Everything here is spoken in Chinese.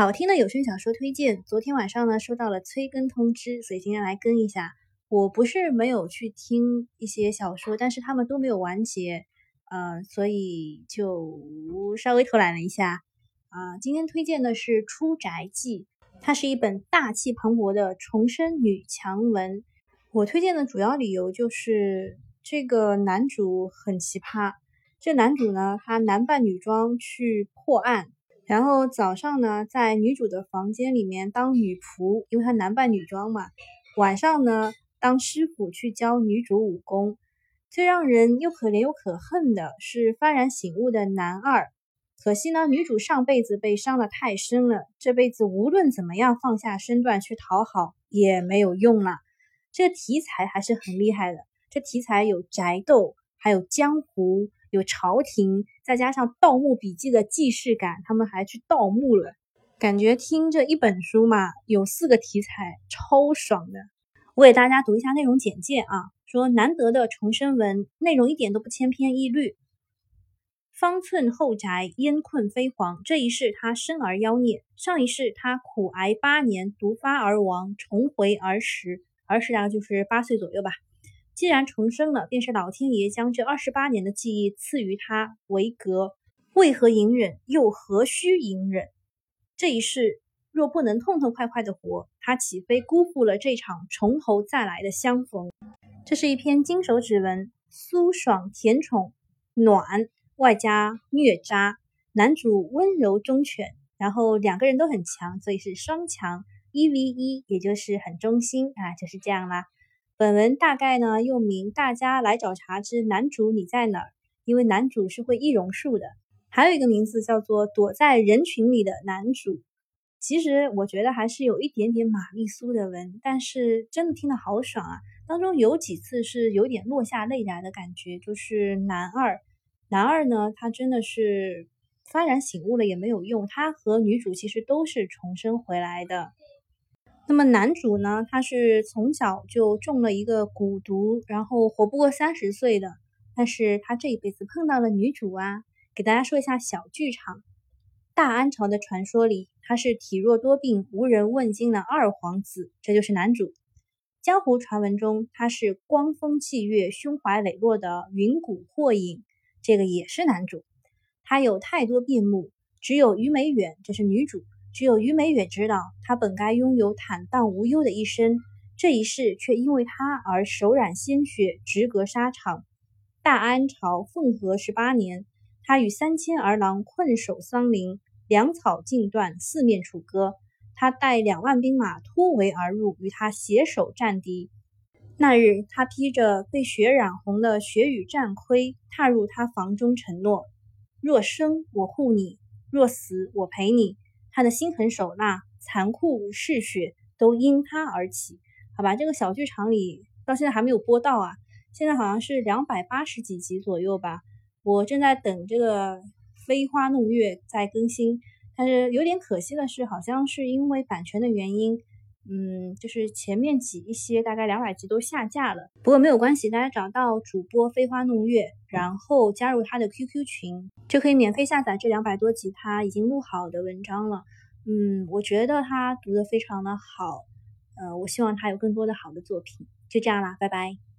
好听的有声小说推荐。昨天晚上呢，收到了催更通知，所以今天来更一下。我不是没有去听一些小说，但是他们都没有完结，呃，所以就稍微偷懒了一下。啊，今天推荐的是《出宅记》，它是一本大气磅礴的重生女强文。我推荐的主要理由就是这个男主很奇葩。这男主呢，他男扮女装去破案。然后早上呢，在女主的房间里面当女仆，因为她男扮女装嘛。晚上呢，当师傅去教女主武功。最让人又可怜又可恨的是幡然醒悟的男二。可惜呢，女主上辈子被伤的太深了，这辈子无论怎么样放下身段去讨好也没有用了。这题材还是很厉害的，这题材有宅斗，还有江湖。有朝廷，再加上《盗墓笔记》的既视感，他们还去盗墓了，感觉听这一本书嘛，有四个题材，超爽的。我给大家读一下内容简介啊，说难得的重生文，内容一点都不千篇一律。方寸后宅，烟困飞黄，这一世他生而妖孽，上一世他苦挨八年，毒发而亡，重回儿时，儿时大概就是八岁左右吧。既然重生了，便是老天爷将这二十八年的记忆赐予他为格。为何隐忍？又何须隐忍？这一世若不能痛痛快快的活，他岂非辜负了这场从头再来的相逢？这是一篇金手指文，酥爽甜宠暖，外加虐渣。男主温柔忠犬，然后两个人都很强，所以是双强一 v 一，也就是很忠心啊，就是这样啦。本文大概呢又名《大家来找茬之男主你在哪儿》，因为男主是会易容术的。还有一个名字叫做《躲在人群里的男主》。其实我觉得还是有一点点玛丽苏的文，但是真的听得好爽啊！当中有几次是有点落下泪来的感觉，就是男二，男二呢他真的是幡然醒悟了也没有用，他和女主其实都是重生回来的。那么男主呢？他是从小就中了一个蛊毒，然后活不过三十岁的。但是他这一辈子碰到了女主啊。给大家说一下小剧场：大安朝的传说里，他是体弱多病、无人问津的二皇子，这就是男主。江湖传闻中，他是光风霁月、胸怀磊落的云谷霍影，这个也是男主。他有太多面目，只有虞美远，这是女主。只有于美远知道，他本该拥有坦荡无忧的一生，这一世却因为他而手染鲜血，直隔沙场。大安朝凤和十八年，他与三千儿郎困守桑林，粮草尽断，四面楚歌。他带两万兵马突围而入，与他携手战敌。那日，他披着被血染红的血雨战盔，踏入他房中，承诺：若生，我护你；若死，我陪你。他的心狠手辣、残酷嗜血都因他而起，好吧？这个小剧场里到现在还没有播到啊，现在好像是两百八十几集左右吧。我正在等这个飞花弄月在更新，但是有点可惜的是，好像是因为版权的原因。嗯，就是前面几一些大概两百集都下架了，不过没有关系，大家找到主播飞花弄月，然后加入他的 QQ 群，就可以免费下载这两百多集他已经录好的文章了。嗯，我觉得他读的非常的好，呃，我希望他有更多的好的作品。就这样啦，拜拜。